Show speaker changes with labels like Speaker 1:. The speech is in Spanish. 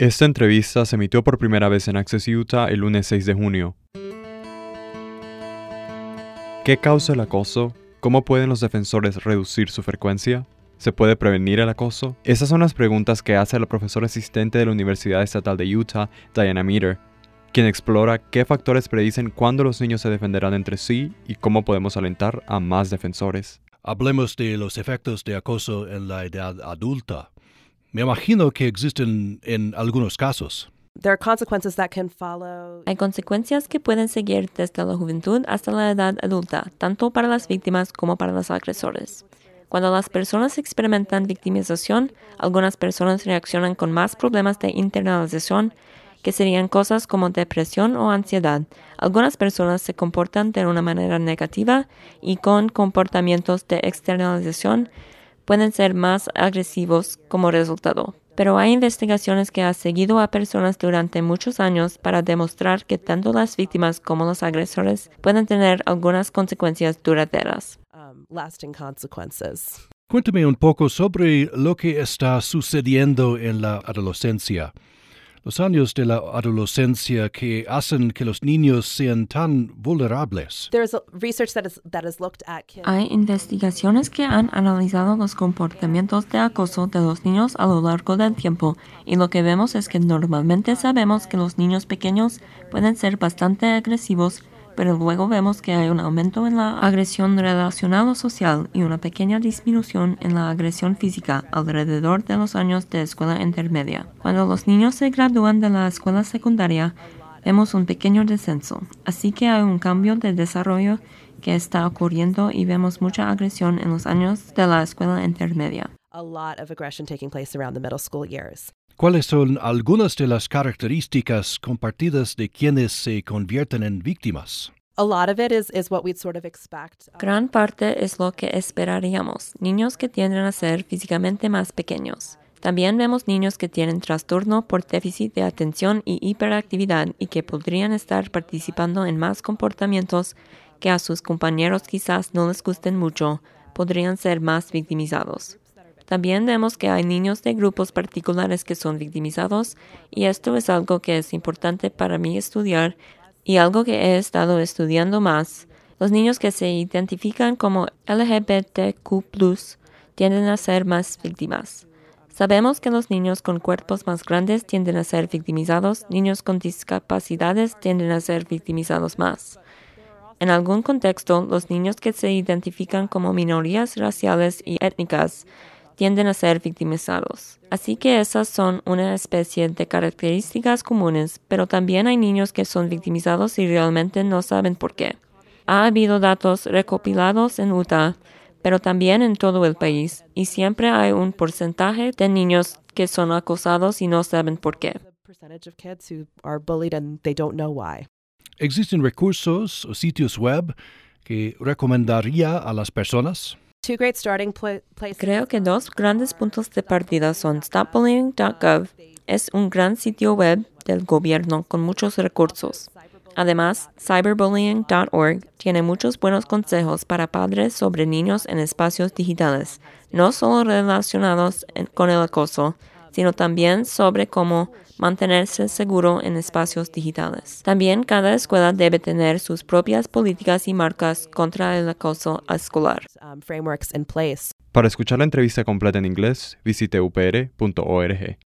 Speaker 1: Esta entrevista se emitió por primera vez en Access Utah el lunes 6 de junio. ¿Qué causa el acoso? ¿Cómo pueden los defensores reducir su frecuencia? ¿Se puede prevenir el acoso? Esas son las preguntas que hace la profesora asistente de la Universidad Estatal de Utah, Diana Meter, quien explora qué factores predicen cuándo los niños se defenderán entre sí y cómo podemos alentar a más defensores.
Speaker 2: Hablemos de los efectos de acoso en la edad adulta. Me imagino que existen en algunos casos.
Speaker 3: Hay consecuencias que pueden seguir desde la juventud hasta la edad adulta, tanto para las víctimas como para los agresores. Cuando las personas experimentan victimización, algunas personas reaccionan con más problemas de internalización, que serían cosas como depresión o ansiedad. Algunas personas se comportan de una manera negativa y con comportamientos de externalización pueden ser más agresivos como resultado. Pero hay investigaciones que han seguido a personas durante muchos años para demostrar que tanto las víctimas como los agresores pueden tener algunas consecuencias duraderas.
Speaker 4: um, lasting consequences.
Speaker 2: Cuéntame un poco sobre lo que está sucediendo en la adolescencia. Los años de la adolescencia que hacen que los niños sean tan vulnerables.
Speaker 4: There's a research that is that has looked at kids.
Speaker 3: Hay investigaciones que han analizado los comportamientos de acoso de los niños a lo largo del tiempo y lo que vemos es que normalmente sabemos que los niños pequeños pueden ser bastante agresivos, pero luego vemos que hay un aumento en la agresión relacional o social y una pequeña disminución en la agresión física alrededor de los años de escuela intermedia. Cuando los niños se gradúan de la escuela secundaria, vemos un pequeño descenso, así que hay un cambio de desarrollo que está ocurriendo y vemos mucha agresión en los años de la escuela intermedia.
Speaker 4: a lot of aggression taking place around the middle school years.
Speaker 2: ¿Cuáles son algunas de las características compartidas de quienes se convierten en víctimas?
Speaker 4: A lot of it is is what we'd sort of expect.
Speaker 3: Gran parte es lo que esperaríamos, niños que tienden a ser físicamente más pequeños. También vemos niños que tienen trastorno por déficit de atención y hiperactividad y que podrían estar participando en más comportamientos que a sus compañeros quizás no les gusten mucho, podrían ser más victimizados. También vemos que hay niños de grupos particulares que son victimizados y esto es algo que es importante para mí estudiar y algo que he estado estudiando más. Los niños que se identifican como LGBTQ tienden a ser más víctimas. Sabemos que los niños con cuerpos más grandes tienden a ser victimizados, niños con discapacidades tienden a ser victimizados más. En algún contexto, los niños que se identifican como minorías raciales y étnicas tienden a ser victimizados. Así que esas son una especie de características comunes, pero también hay niños que son victimizados y realmente no saben por qué. Ha habido datos recopilados en Utah, pero también en todo el país, y siempre hay un porcentaje de niños que son acosados y no saben por qué.
Speaker 2: ¿Existen recursos o sitios web que recomendaría a las personas?
Speaker 3: Creo que dos grandes puntos de partida son stopbullying.gov. Es un gran sitio web del gobierno con muchos recursos. Además, cyberbullying.org tiene muchos buenos consejos para padres sobre niños en espacios digitales, no solo relacionados con el acoso, sino también sobre cómo mantenerse seguro en espacios digitales. También cada escuela debe tener sus propias políticas y marcas contra el acoso escolar.
Speaker 4: um, frameworks in place.
Speaker 1: Para escuchar la entrevista completa en inglés, visite upr.org.